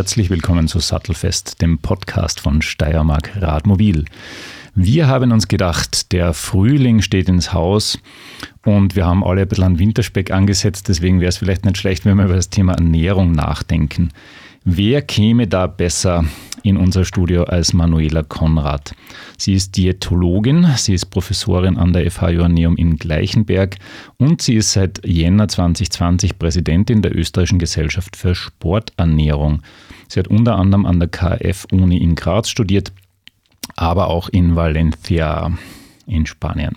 Herzlich willkommen zu Sattelfest, dem Podcast von Steiermark Radmobil. Wir haben uns gedacht, der Frühling steht ins Haus und wir haben alle ein bisschen an Winterspeck angesetzt, deswegen wäre es vielleicht nicht schlecht, wenn wir über das Thema Ernährung nachdenken. Wer käme da besser in unser Studio als Manuela Konrad? Sie ist Diätologin, sie ist Professorin an der FH Joanneum in Gleichenberg und sie ist seit Jänner 2020 Präsidentin der Österreichischen Gesellschaft für Sporternährung. Sie hat unter anderem an der KF-Uni in Graz studiert, aber auch in Valencia in Spanien.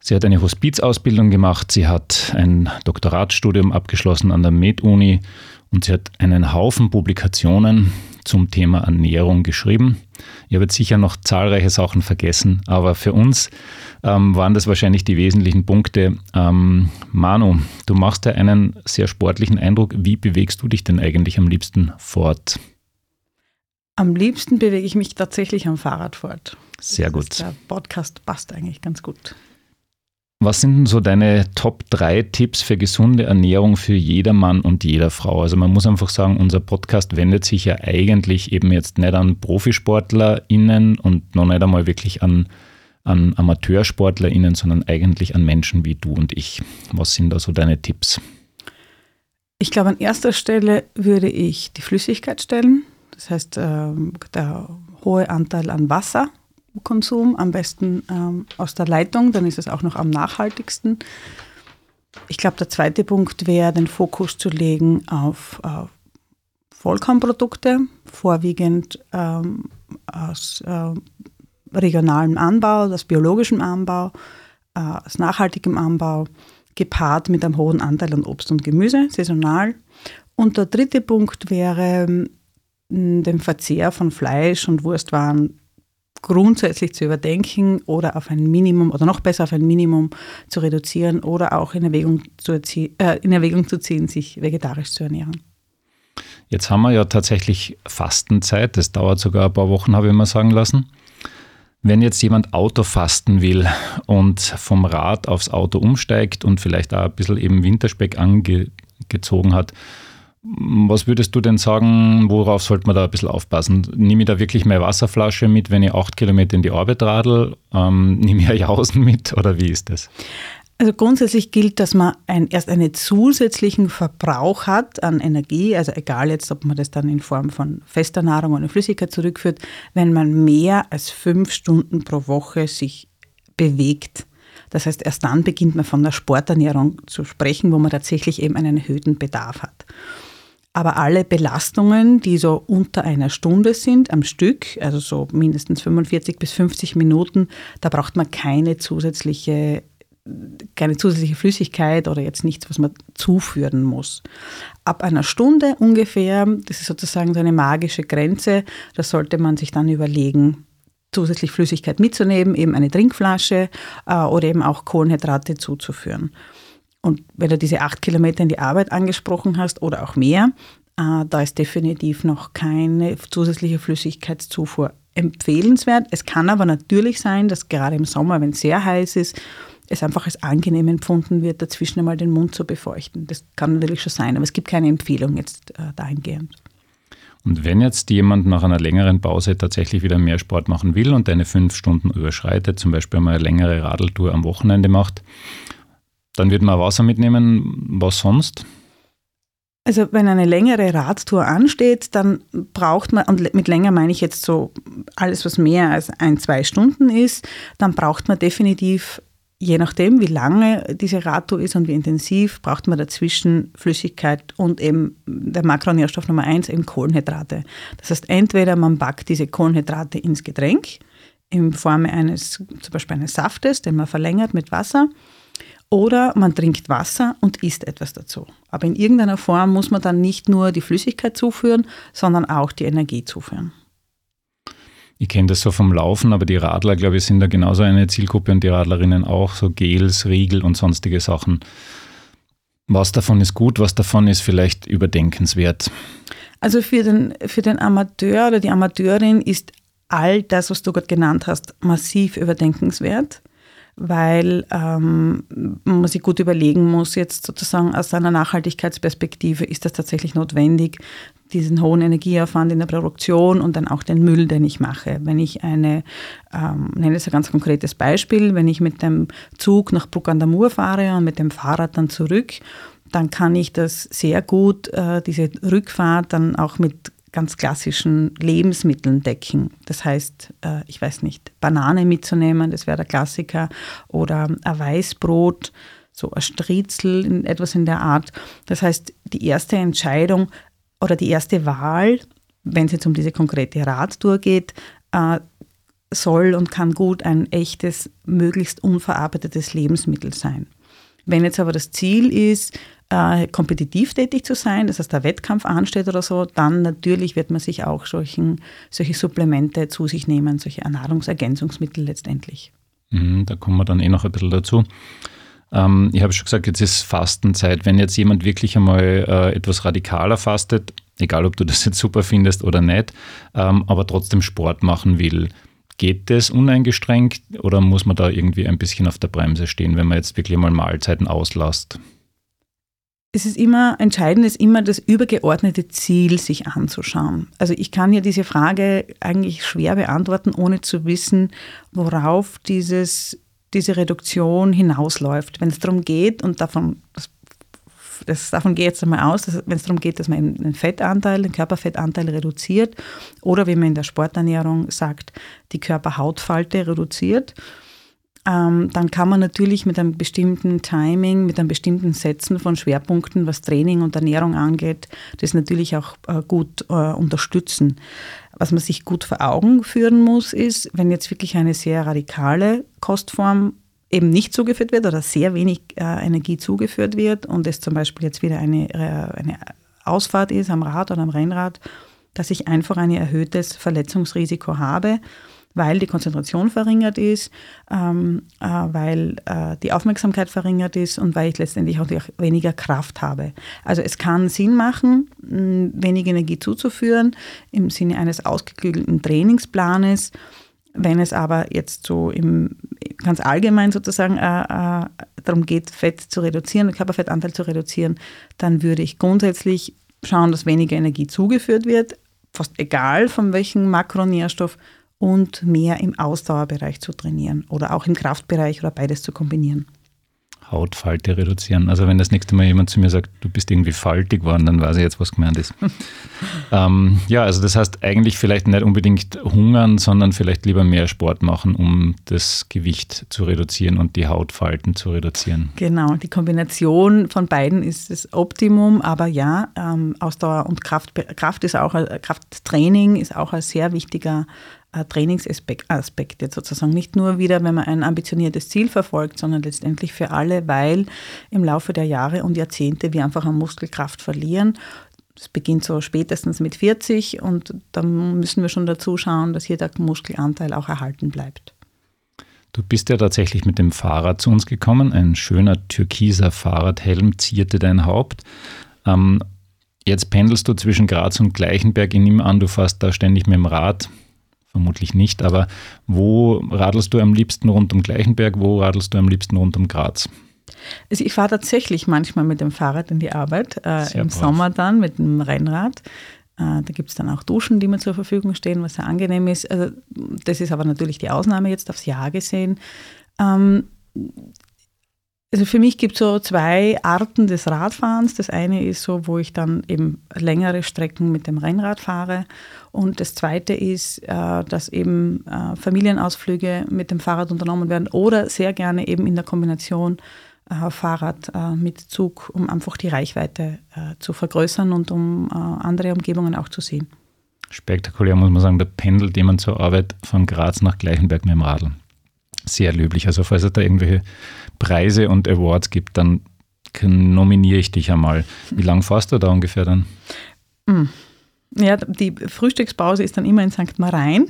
Sie hat eine Hospizausbildung gemacht, sie hat ein Doktoratsstudium abgeschlossen an der Med-Uni und sie hat einen Haufen Publikationen zum Thema Ernährung geschrieben. Ich habe jetzt sicher noch zahlreiche Sachen vergessen, aber für uns ähm, waren das wahrscheinlich die wesentlichen Punkte. Ähm, Manu, du machst ja einen sehr sportlichen Eindruck. Wie bewegst du dich denn eigentlich am liebsten fort? Am liebsten bewege ich mich tatsächlich am Fahrrad fort. Sehr gut. Der Podcast passt eigentlich ganz gut. Was sind denn so deine Top 3 Tipps für gesunde Ernährung für jeder Mann und jeder Frau? Also man muss einfach sagen, unser Podcast wendet sich ja eigentlich eben jetzt nicht an ProfisportlerInnen und noch nicht einmal wirklich an, an AmateursportlerInnen, sondern eigentlich an Menschen wie du und ich. Was sind da so deine Tipps? Ich glaube, an erster Stelle würde ich die Flüssigkeit stellen. Das heißt, ähm, der hohe Anteil an Wasser Konsum, am besten ähm, aus der Leitung, dann ist es auch noch am nachhaltigsten. Ich glaube, der zweite Punkt wäre, den Fokus zu legen auf äh, Vollkornprodukte, vorwiegend ähm, aus äh, regionalem Anbau, aus biologischem Anbau, äh, aus nachhaltigem Anbau, gepaart mit einem hohen Anteil an Obst und Gemüse, saisonal. Und der dritte Punkt wäre, den Verzehr von Fleisch und Wurstwaren grundsätzlich zu überdenken oder auf ein Minimum oder noch besser auf ein Minimum zu reduzieren oder auch in Erwägung zu, äh, in Erwägung zu ziehen, sich vegetarisch zu ernähren. Jetzt haben wir ja tatsächlich Fastenzeit. Das dauert sogar ein paar Wochen, habe ich mal sagen lassen. Wenn jetzt jemand Auto fasten will und vom Rad aufs Auto umsteigt und vielleicht auch ein bisschen eben Winterspeck angezogen hat, was würdest du denn sagen, worauf sollte man da ein bisschen aufpassen? Nehme ich da wirklich meine Wasserflasche mit, wenn ich acht Kilometer in die Arbeit radel? Ähm, nehme ich Jausen mit oder wie ist das? Also grundsätzlich gilt, dass man ein, erst einen zusätzlichen Verbrauch hat an Energie, also egal jetzt, ob man das dann in Form von fester Nahrung oder Flüssigkeit zurückführt, wenn man mehr als fünf Stunden pro Woche sich bewegt. Das heißt, erst dann beginnt man von der Sporternährung zu sprechen, wo man tatsächlich eben einen erhöhten Bedarf hat. Aber alle Belastungen, die so unter einer Stunde sind am Stück, also so mindestens 45 bis 50 Minuten, da braucht man keine zusätzliche keine zusätzliche Flüssigkeit oder jetzt nichts, was man zuführen muss. Ab einer Stunde ungefähr, das ist sozusagen so eine magische Grenze, da sollte man sich dann überlegen, zusätzlich Flüssigkeit mitzunehmen, eben eine Trinkflasche äh, oder eben auch Kohlenhydrate zuzuführen. Und wenn du diese acht Kilometer in die Arbeit angesprochen hast oder auch mehr, äh, da ist definitiv noch keine zusätzliche Flüssigkeitszufuhr empfehlenswert. Es kann aber natürlich sein, dass gerade im Sommer, wenn es sehr heiß ist, es einfach als angenehm empfunden wird, dazwischen einmal den Mund zu befeuchten. Das kann natürlich schon sein, aber es gibt keine Empfehlung jetzt äh, dahingehend. Und wenn jetzt jemand nach einer längeren Pause tatsächlich wieder mehr Sport machen will und eine fünf Stunden überschreitet, zum Beispiel mal eine längere Radeltour am Wochenende macht, dann wird man Wasser mitnehmen. Was sonst? Also wenn eine längere Radtour ansteht, dann braucht man, und mit länger meine ich jetzt so alles, was mehr als ein, zwei Stunden ist, dann braucht man definitiv, je nachdem, wie lange diese Radtour ist und wie intensiv, braucht man dazwischen Flüssigkeit und eben der Makronährstoff Nummer eins, eben Kohlenhydrate. Das heißt, entweder man backt diese Kohlenhydrate ins Getränk in Form eines, zum Beispiel eines Saftes, den man verlängert mit Wasser, oder man trinkt Wasser und isst etwas dazu. Aber in irgendeiner Form muss man dann nicht nur die Flüssigkeit zuführen, sondern auch die Energie zuführen. Ich kenne das so vom Laufen, aber die Radler, glaube ich, sind da genauso eine Zielgruppe und die Radlerinnen auch, so Gels, Riegel und sonstige Sachen. Was davon ist gut, was davon ist vielleicht überdenkenswert? Also für den, für den Amateur oder die Amateurin ist all das, was du gerade genannt hast, massiv überdenkenswert weil ähm, man sich gut überlegen muss, jetzt sozusagen aus einer Nachhaltigkeitsperspektive, ist das tatsächlich notwendig, diesen hohen Energieaufwand in der Produktion und dann auch den Müll, den ich mache. Wenn ich eine, ähm, nenne es ein ganz konkretes Beispiel, wenn ich mit dem Zug nach Bruck an der Mur fahre und mit dem Fahrrad dann zurück, dann kann ich das sehr gut, äh, diese Rückfahrt dann auch mit ganz klassischen Lebensmitteln decken. Das heißt, äh, ich weiß nicht, Banane mitzunehmen, das wäre der Klassiker, oder ein Weißbrot, so ein Striezel, etwas in der Art. Das heißt, die erste Entscheidung oder die erste Wahl, wenn es jetzt um diese konkrete Radtour geht, äh, soll und kann gut ein echtes, möglichst unverarbeitetes Lebensmittel sein. Wenn jetzt aber das Ziel ist, äh, kompetitiv tätig zu sein, das heißt, der Wettkampf ansteht oder so, dann natürlich wird man sich auch solchen, solche Supplemente zu sich nehmen, solche Nahrungsergänzungsmittel letztendlich. Mhm, da kommen wir dann eh noch ein bisschen dazu. Ähm, ich habe schon gesagt, jetzt ist Fastenzeit. Wenn jetzt jemand wirklich einmal äh, etwas radikaler fastet, egal ob du das jetzt super findest oder nicht, ähm, aber trotzdem Sport machen will, geht das uneingeschränkt oder muss man da irgendwie ein bisschen auf der Bremse stehen, wenn man jetzt wirklich mal Mahlzeiten auslasst? Es ist immer, entscheidend ist immer das übergeordnete Ziel sich anzuschauen. Also ich kann ja diese Frage eigentlich schwer beantworten, ohne zu wissen, worauf dieses, diese Reduktion hinausläuft. Wenn es darum geht, und davon, das, das, davon gehe ich jetzt einmal aus, wenn es darum geht, dass man den Fettanteil, den Körperfettanteil reduziert oder wie man in der Sporternährung sagt, die Körperhautfalte reduziert, ähm, dann kann man natürlich mit einem bestimmten Timing, mit einem bestimmten Setzen von Schwerpunkten, was Training und Ernährung angeht, das natürlich auch äh, gut äh, unterstützen. Was man sich gut vor Augen führen muss, ist, wenn jetzt wirklich eine sehr radikale Kostform eben nicht zugeführt wird oder sehr wenig äh, Energie zugeführt wird und es zum Beispiel jetzt wieder eine, äh, eine Ausfahrt ist am Rad oder am Rennrad, dass ich einfach ein erhöhtes Verletzungsrisiko habe weil die Konzentration verringert ist, ähm, äh, weil äh, die Aufmerksamkeit verringert ist und weil ich letztendlich auch weniger Kraft habe. Also es kann Sinn machen, wenig Energie zuzuführen im Sinne eines ausgeklügelten Trainingsplanes. Wenn es aber jetzt so im, ganz allgemein sozusagen äh, äh, darum geht, Fett zu reduzieren, Körperfettanteil zu reduzieren, dann würde ich grundsätzlich schauen, dass weniger Energie zugeführt wird, fast egal von welchem Makronährstoff, und mehr im Ausdauerbereich zu trainieren oder auch im Kraftbereich oder beides zu kombinieren. Hautfalte reduzieren. Also wenn das nächste Mal jemand zu mir sagt, du bist irgendwie faltig geworden, dann weiß ich jetzt, was gemeint ist. ähm, ja, also das heißt eigentlich vielleicht nicht unbedingt hungern, sondern vielleicht lieber mehr Sport machen, um das Gewicht zu reduzieren und die Hautfalten zu reduzieren. Genau, die Kombination von beiden ist das Optimum, aber ja, ähm, Ausdauer und Kraft, Kraft ist auch, Krafttraining ist auch ein sehr wichtiger Trainingsaspekt jetzt sozusagen. Nicht nur wieder, wenn man ein ambitioniertes Ziel verfolgt, sondern letztendlich für alle, weil im Laufe der Jahre und Jahrzehnte wir einfach an Muskelkraft verlieren. Es beginnt so spätestens mit 40 und dann müssen wir schon dazu schauen, dass hier der Muskelanteil auch erhalten bleibt. Du bist ja tatsächlich mit dem Fahrrad zu uns gekommen. Ein schöner türkiser Fahrradhelm zierte dein Haupt. Ähm, jetzt pendelst du zwischen Graz und Gleichenberg. Ich nehme an, du fährst da ständig mit dem Rad vermutlich nicht, aber wo radelst du am liebsten rund um Gleichenberg, wo radelst du am liebsten rund um Graz? Also ich fahre tatsächlich manchmal mit dem Fahrrad in die Arbeit, äh, im brav. Sommer dann mit dem Rennrad. Äh, da gibt es dann auch Duschen, die mir zur Verfügung stehen, was sehr angenehm ist. Also das ist aber natürlich die Ausnahme jetzt aufs Jahr gesehen. Ähm, also für mich gibt es so zwei Arten des Radfahrens. Das eine ist so, wo ich dann eben längere Strecken mit dem Rennrad fahre. Und das zweite ist, äh, dass eben äh, Familienausflüge mit dem Fahrrad unternommen werden oder sehr gerne eben in der Kombination äh, Fahrrad mit Zug, um einfach die Reichweite zu vergrößern und um andere Umgebungen auch zu sehen. Spektakulär muss man sagen, da pendelt jemand zur Arbeit von Graz nach Gleichenberg mit dem Radl. Sehr löblich. Also falls es da irgendwelche Preise und Awards gibt, dann nominiere ich dich einmal. Wie lange fährst du da ungefähr dann? Hm. Ja, die Frühstückspause ist dann immer in St. Marein.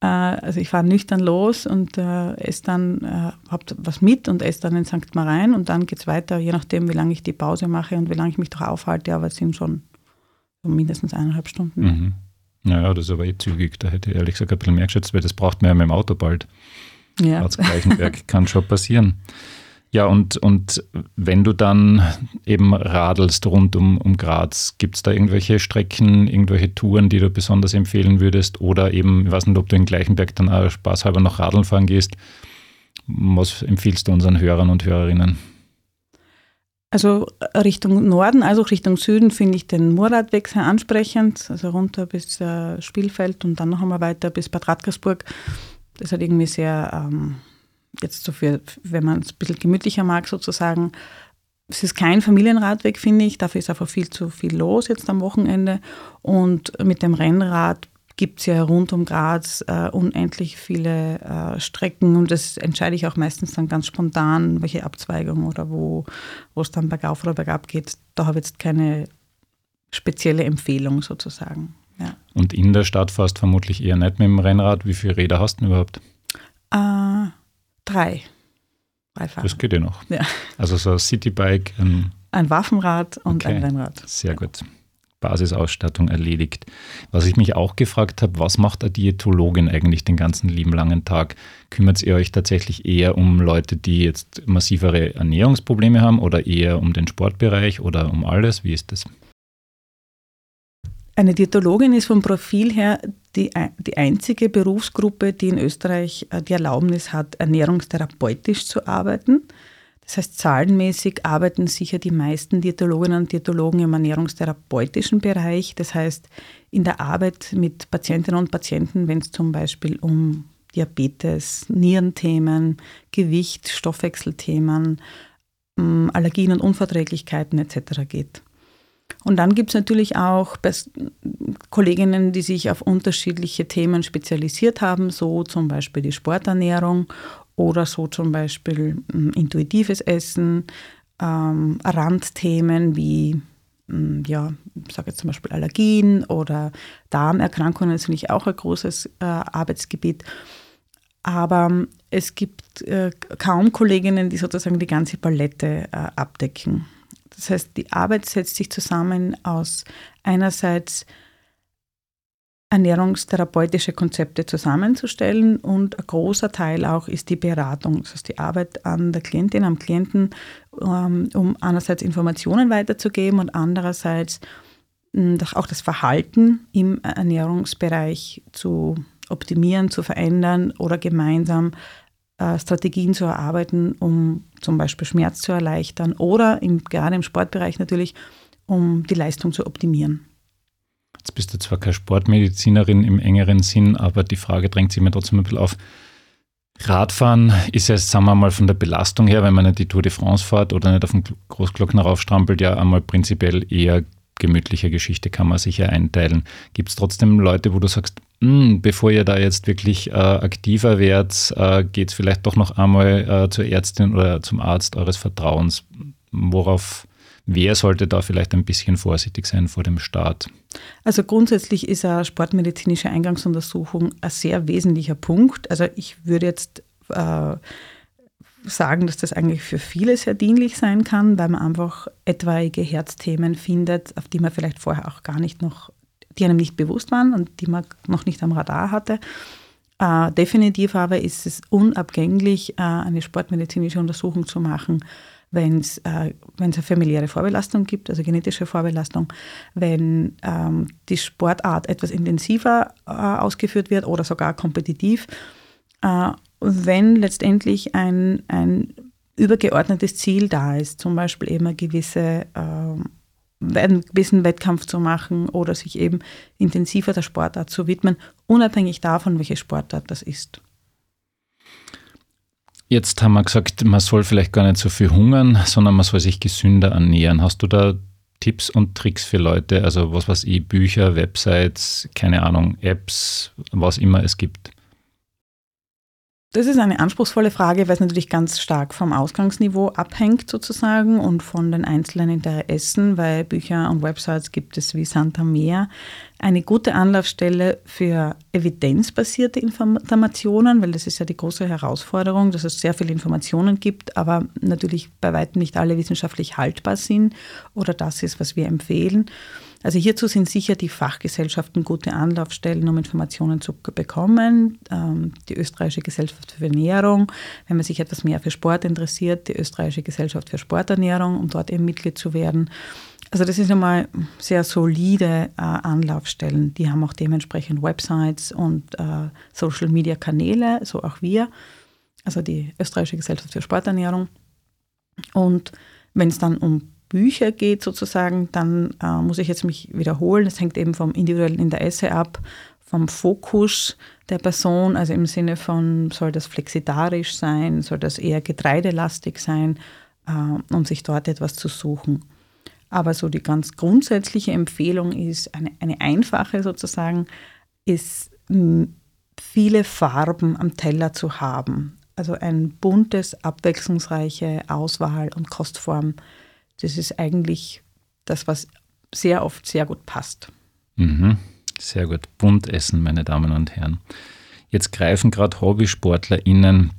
Äh, also ich fahre nüchtern los und äh, esse dann, äh, habe was mit und esse dann in St. Marein und dann geht es weiter, je nachdem, wie lange ich die Pause mache und wie lange ich mich doch aufhalte, aber es sind schon mindestens eineinhalb Stunden. Mhm. Naja, das ist aber eh zügig. Da hätte ich ehrlich gesagt ein bisschen mehr geschätzt, weil das braucht man ja mit dem Auto bald. Ja. Graz-Gleichenberg kann schon passieren. Ja, und, und wenn du dann eben radelst rund um, um Graz, gibt es da irgendwelche Strecken, irgendwelche Touren, die du besonders empfehlen würdest? Oder eben, ich weiß nicht, ob du in Gleichenberg dann auch spaßhalber noch Radeln fahren gehst. Was empfiehlst du unseren Hörern und Hörerinnen? Also Richtung Norden, also Richtung Süden finde ich den Murradweg sehr ansprechend, also runter bis äh, Spielfeld und dann noch einmal weiter bis Bad Radkersburg. Das hat irgendwie sehr ähm, jetzt so für, wenn man es ein bisschen gemütlicher mag sozusagen, es ist kein Familienradweg, finde ich. Dafür ist einfach viel zu viel los jetzt am Wochenende. Und mit dem Rennrad gibt es ja rund um Graz äh, unendlich viele äh, Strecken und das entscheide ich auch meistens dann ganz spontan, welche Abzweigung oder wo es dann bergauf oder bergab geht. Da habe ich jetzt keine spezielle Empfehlung sozusagen. Ja. Und in der Stadt fährst vermutlich eher nicht mit dem Rennrad. Wie viele Räder hast du denn überhaupt? Äh, Drei. Drei Fahrer. Das geht ja noch. Ja. Also so ein Citybike. Ein, ein Waffenrad und okay. ein Rennrad. Sehr gut. Basisausstattung erledigt. Was ich mich auch gefragt habe, was macht eine Diätologin eigentlich den ganzen lieben langen Tag? Kümmert ihr euch tatsächlich eher um Leute, die jetzt massivere Ernährungsprobleme haben oder eher um den Sportbereich oder um alles? Wie ist das? Eine Diätologin ist vom Profil her die, die einzige Berufsgruppe, die in Österreich äh, die Erlaubnis hat, ernährungstherapeutisch zu arbeiten. Das heißt, zahlenmäßig arbeiten sicher die meisten Diätologinnen und Diätologen im ernährungstherapeutischen Bereich. Das heißt, in der Arbeit mit Patientinnen und Patienten, wenn es zum Beispiel um Diabetes, Nierenthemen, Gewicht, Stoffwechselthemen, Allergien und Unverträglichkeiten etc. geht. Und dann gibt es natürlich auch Kolleginnen, die sich auf unterschiedliche Themen spezialisiert haben, so zum Beispiel die Sporternährung oder so zum Beispiel ähm, intuitives Essen, ähm, Randthemen wie ähm, ja, ich sage jetzt zum Beispiel Allergien oder Darmerkrankungen, das finde ich auch ein großes äh, Arbeitsgebiet. Aber es gibt äh, kaum Kolleginnen, die sozusagen die ganze Palette äh, abdecken. Das heißt, die Arbeit setzt sich zusammen aus einerseits ernährungstherapeutische Konzepte zusammenzustellen und ein großer Teil auch ist die Beratung, das heißt die Arbeit an der Klientin, am Klienten, ähm, um einerseits Informationen weiterzugeben und andererseits hm, auch das Verhalten im Ernährungsbereich zu optimieren, zu verändern oder gemeinsam Strategien zu erarbeiten, um zum Beispiel Schmerz zu erleichtern oder im, gerade im Sportbereich natürlich, um die Leistung zu optimieren. Jetzt bist du zwar keine Sportmedizinerin im engeren Sinn, aber die Frage drängt sich mir trotzdem ein bisschen auf. Radfahren ist ja, sagen wir mal, von der Belastung her, wenn man nicht die Tour de France fährt oder nicht auf den Großglockner raufstrampelt, ja einmal prinzipiell eher gemütliche Geschichte, kann man sicher einteilen. Gibt es trotzdem Leute, wo du sagst, hm, bevor ihr da jetzt wirklich äh, aktiver werdet, äh, geht es vielleicht doch noch einmal äh, zur Ärztin oder zum Arzt eures Vertrauens. Worauf Wer sollte da vielleicht ein bisschen vorsichtig sein vor dem Start? Also grundsätzlich ist eine sportmedizinische Eingangsuntersuchung ein sehr wesentlicher Punkt. Also ich würde jetzt äh, sagen, dass das eigentlich für viele sehr dienlich sein kann, weil man einfach etwaige Herzthemen findet, auf die man vielleicht vorher auch gar nicht noch die einem nicht bewusst waren und die man noch nicht am Radar hatte. Äh, definitiv aber ist es unabgänglich, äh, eine sportmedizinische Untersuchung zu machen, wenn es äh, eine familiäre Vorbelastung gibt, also genetische Vorbelastung, wenn ähm, die Sportart etwas intensiver äh, ausgeführt wird oder sogar kompetitiv, äh, wenn letztendlich ein, ein übergeordnetes Ziel da ist, zum Beispiel eben eine gewisse einen gewissen Wettkampf zu machen oder sich eben intensiver der Sportart zu widmen, unabhängig davon, welche Sportart das ist. Jetzt haben wir gesagt, man soll vielleicht gar nicht so viel hungern, sondern man soll sich gesünder ernähren. Hast du da Tipps und Tricks für Leute? Also was weiß ich, Bücher, Websites, keine Ahnung, Apps, was immer es gibt? Das ist eine anspruchsvolle Frage, weil es natürlich ganz stark vom Ausgangsniveau abhängt sozusagen und von den einzelnen Interessen, weil Bücher und Websites gibt es wie Santa Meer. Eine gute Anlaufstelle für evidenzbasierte Informationen, weil das ist ja die große Herausforderung, dass es sehr viele Informationen gibt, aber natürlich bei weitem nicht alle wissenschaftlich haltbar sind oder das ist, was wir empfehlen. Also hierzu sind sicher die Fachgesellschaften gute Anlaufstellen, um Informationen zu bekommen. Ähm, die Österreichische Gesellschaft für Ernährung, wenn man sich etwas mehr für Sport interessiert, die Österreichische Gesellschaft für Sporternährung, um dort eben Mitglied zu werden. Also das sind einmal sehr solide äh, Anlaufstellen. Die haben auch dementsprechend Websites und äh, Social-Media-Kanäle, so auch wir, also die Österreichische Gesellschaft für Sporternährung. Und wenn es dann um Bücher geht sozusagen, dann äh, muss ich jetzt mich wiederholen. Es hängt eben vom individuellen Interesse ab, vom Fokus der Person, also im Sinne von, soll das flexitarisch sein, soll das eher getreidelastig sein, äh, um sich dort etwas zu suchen. Aber so die ganz grundsätzliche Empfehlung ist, eine, eine einfache sozusagen, ist viele Farben am Teller zu haben. Also ein buntes, abwechslungsreiche Auswahl und Kostform. Das ist eigentlich das, was sehr oft sehr gut passt. Mhm. Sehr gut. Bunt essen, meine Damen und Herren. Jetzt greifen gerade HobbysportlerInnen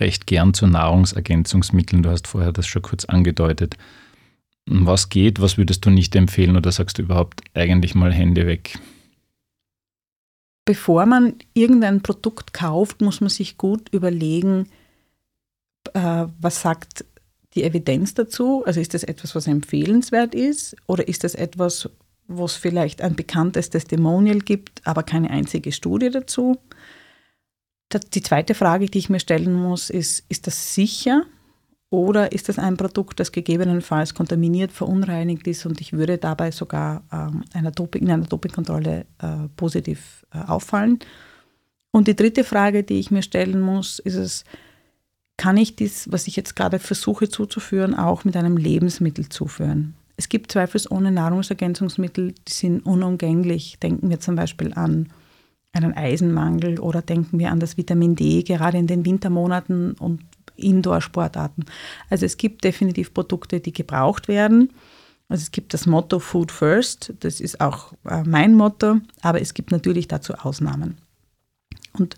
recht gern zu Nahrungsergänzungsmitteln. Du hast vorher das schon kurz angedeutet was geht, was würdest du nicht empfehlen oder sagst du überhaupt eigentlich mal Hände weg? Bevor man irgendein Produkt kauft, muss man sich gut überlegen, äh, was sagt die Evidenz dazu? Also ist das etwas, was empfehlenswert ist oder ist das etwas, wo es vielleicht ein bekanntes Testimonial gibt, aber keine einzige Studie dazu? Die zweite Frage, die ich mir stellen muss, ist, ist das sicher? Oder ist das ein Produkt, das gegebenenfalls kontaminiert, verunreinigt ist und ich würde dabei sogar ähm, einer Doping, in einer Dopingkontrolle äh, positiv äh, auffallen? Und die dritte Frage, die ich mir stellen muss, ist es, kann ich dies, was ich jetzt gerade versuche zuzuführen, auch mit einem Lebensmittel zuführen? Es gibt zweifelsohne Nahrungsergänzungsmittel, die sind unumgänglich. Denken wir zum Beispiel an einen Eisenmangel oder denken wir an das Vitamin D, gerade in den Wintermonaten und Indoor-Sportarten. Also es gibt definitiv Produkte, die gebraucht werden. Also es gibt das Motto Food First, das ist auch äh, mein Motto, aber es gibt natürlich dazu Ausnahmen. Und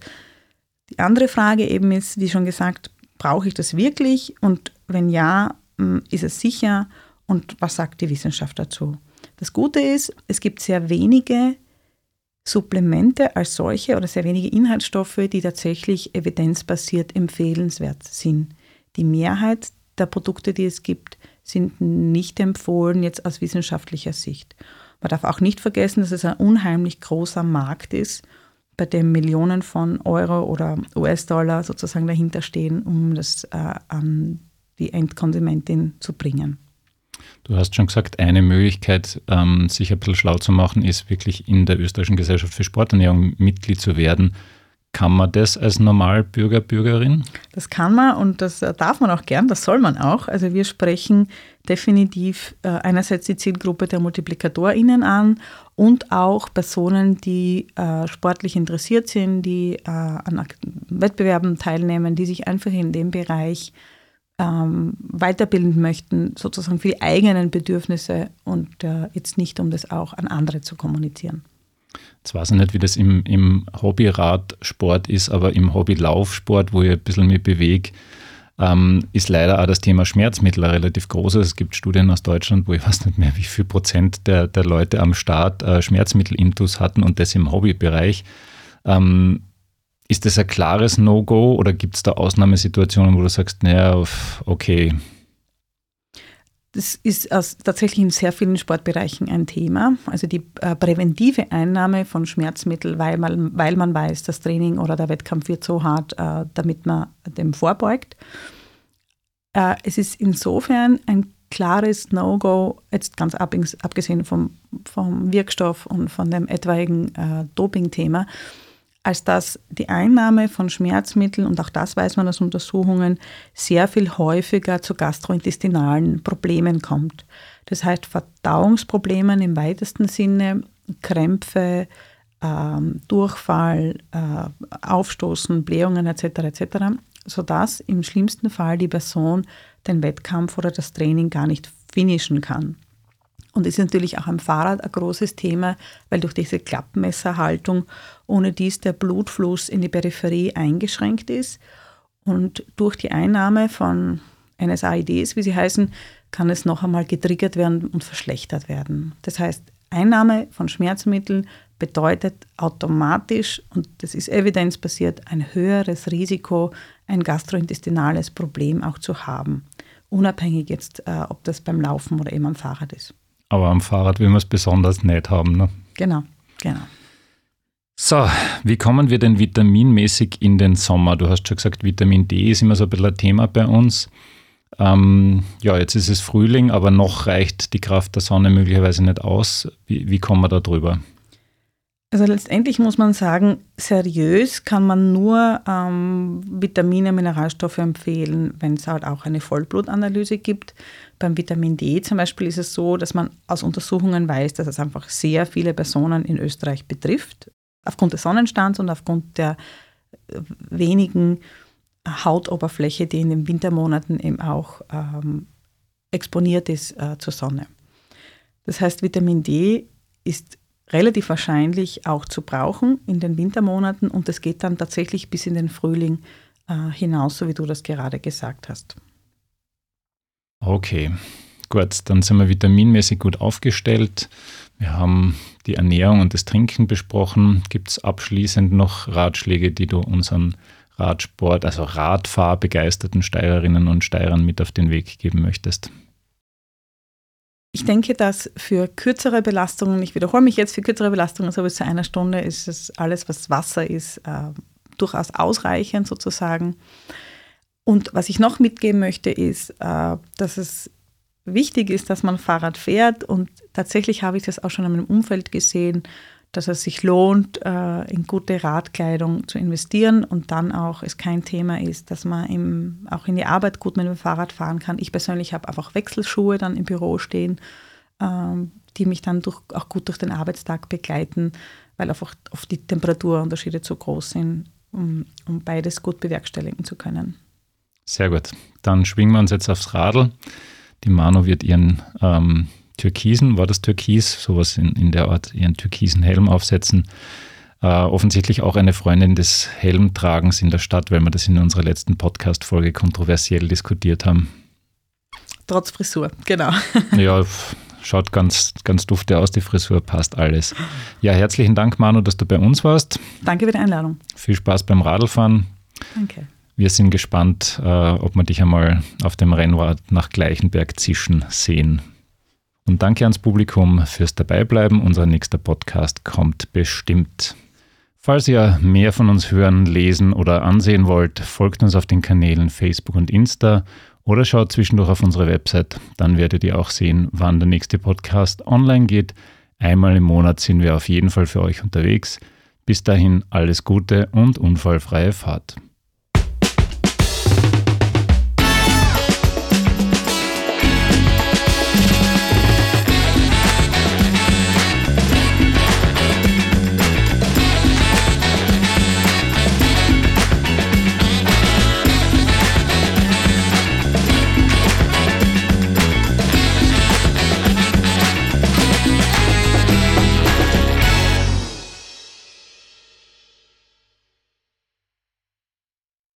die andere Frage eben ist, wie schon gesagt, brauche ich das wirklich? Und wenn ja, hm, ist es sicher? Und was sagt die Wissenschaft dazu? Das Gute ist, es gibt sehr wenige Supplemente als solche oder sehr wenige Inhaltsstoffe, die tatsächlich evidenzbasiert empfehlenswert sind. Die Mehrheit der Produkte, die es gibt, sind nicht empfohlen jetzt aus wissenschaftlicher Sicht. Man darf auch nicht vergessen, dass es ein unheimlich großer Markt ist, bei dem Millionen von Euro oder US-Dollar sozusagen dahinter stehen, um das äh, an die Endkonsumentin zu bringen. Du hast schon gesagt, eine Möglichkeit, ähm, sich ein bisschen schlau zu machen, ist wirklich in der österreichischen Gesellschaft für Sporternährung Mitglied zu werden. Kann man das als Normalbürger, Bürgerin? Das kann man und das darf man auch gern, das soll man auch. Also wir sprechen definitiv äh, einerseits die Zielgruppe der MultiplikatorInnen an und auch Personen, die äh, sportlich interessiert sind, die äh, an Wettbewerben teilnehmen, die sich einfach in dem Bereich ähm, weiterbilden möchten, sozusagen für die eigenen Bedürfnisse und äh, jetzt nicht, um das auch an andere zu kommunizieren. Jetzt weiß ich nicht, wie das im, im Hobbyradsport ist, aber im Hobbylaufsport, wo ich ein bisschen mich bewege, ähm, ist leider auch das Thema Schmerzmittel relativ groß. Es gibt Studien aus Deutschland, wo ich weiß nicht mehr, wie viel Prozent der, der Leute am Start äh, Schmerzmittel-Intus hatten und das im Hobbybereich. Ähm, ist das ein klares No-Go oder gibt es da Ausnahmesituationen, wo du sagst, naja, okay? Das ist tatsächlich in sehr vielen Sportbereichen ein Thema. Also die äh, präventive Einnahme von Schmerzmitteln, weil man, weil man weiß, das Training oder der Wettkampf wird so hart, äh, damit man dem vorbeugt. Äh, es ist insofern ein klares No-Go, jetzt ganz abgesehen vom, vom Wirkstoff und von dem etwaigen Doping-Thema, als dass die Einnahme von Schmerzmitteln, und auch das weiß man aus Untersuchungen, sehr viel häufiger zu gastrointestinalen Problemen kommt. Das heißt Verdauungsproblemen im weitesten Sinne, Krämpfe, ähm, Durchfall, äh, Aufstoßen, Blähungen etc. etc., sodass im schlimmsten Fall die Person den Wettkampf oder das Training gar nicht finishen kann. Und ist natürlich auch am Fahrrad ein großes Thema, weil durch diese Klappmesserhaltung ohne dies der Blutfluss in die Peripherie eingeschränkt ist. Und durch die Einnahme von NSAIDs, wie sie heißen, kann es noch einmal getriggert werden und verschlechtert werden. Das heißt, Einnahme von Schmerzmitteln bedeutet automatisch, und das ist evidenzbasiert, ein höheres Risiko, ein gastrointestinales Problem auch zu haben. Unabhängig jetzt, äh, ob das beim Laufen oder eben am Fahrrad ist. Aber am Fahrrad will man es besonders nicht haben. Ne? Genau, genau. So, wie kommen wir denn vitaminmäßig in den Sommer? Du hast schon gesagt, Vitamin D ist immer so ein bisschen ein Thema bei uns. Ähm, ja, jetzt ist es Frühling, aber noch reicht die Kraft der Sonne möglicherweise nicht aus. Wie, wie kommen wir da drüber? Also letztendlich muss man sagen, seriös kann man nur ähm, Vitamine, Mineralstoffe empfehlen, wenn es halt auch eine Vollblutanalyse gibt. Beim Vitamin D zum Beispiel ist es so, dass man aus Untersuchungen weiß, dass es einfach sehr viele Personen in Österreich betrifft, aufgrund des Sonnenstands und aufgrund der äh, wenigen Hautoberfläche, die in den Wintermonaten eben auch ähm, exponiert ist äh, zur Sonne. Das heißt, Vitamin D ist relativ wahrscheinlich auch zu brauchen in den Wintermonaten und es geht dann tatsächlich bis in den Frühling äh, hinaus, so wie du das gerade gesagt hast. Okay, gut, dann sind wir vitaminmäßig gut aufgestellt. Wir haben die Ernährung und das Trinken besprochen. Gibt es abschließend noch Ratschläge, die du unseren Radsport, also Radfahrbegeisterten Steirerinnen und Steirern mit auf den Weg geben möchtest? Ich denke, dass für kürzere Belastungen, ich wiederhole mich jetzt, für kürzere Belastungen, so bis zu einer Stunde, ist es alles, was Wasser ist, äh, durchaus ausreichend sozusagen. Und was ich noch mitgeben möchte, ist, äh, dass es wichtig ist, dass man Fahrrad fährt. Und tatsächlich habe ich das auch schon in meinem Umfeld gesehen, dass es sich lohnt, äh, in gute Radkleidung zu investieren und dann auch es kein Thema ist, dass man im, auch in die Arbeit gut mit dem Fahrrad fahren kann. Ich persönlich habe einfach Wechselschuhe dann im Büro stehen, ähm, die mich dann durch, auch gut durch den Arbeitstag begleiten, weil einfach oft die Temperaturunterschiede zu groß sind, um, um beides gut bewerkstelligen zu können. Sehr gut. Dann schwingen wir uns jetzt aufs Radl. Die Manu wird ihren ähm, türkisen, war das türkis, sowas in, in der Art, ihren türkisen Helm aufsetzen. Äh, offensichtlich auch eine Freundin des Helmtragens in der Stadt, weil wir das in unserer letzten Podcast-Folge kontroversiell diskutiert haben. Trotz Frisur, genau. ja, schaut ganz, ganz dufte aus, die Frisur passt alles. Ja, herzlichen Dank, Manu, dass du bei uns warst. Danke für die Einladung. Viel Spaß beim Radlfahren. Danke. Wir sind gespannt, äh, ob wir dich einmal auf dem Rennrad nach Gleichenberg zischen sehen. Und danke ans Publikum fürs Dabeibleiben. Unser nächster Podcast kommt bestimmt. Falls ihr mehr von uns hören, lesen oder ansehen wollt, folgt uns auf den Kanälen Facebook und Insta oder schaut zwischendurch auf unsere Website. Dann werdet ihr auch sehen, wann der nächste Podcast online geht. Einmal im Monat sind wir auf jeden Fall für euch unterwegs. Bis dahin alles Gute und unfallfreie Fahrt.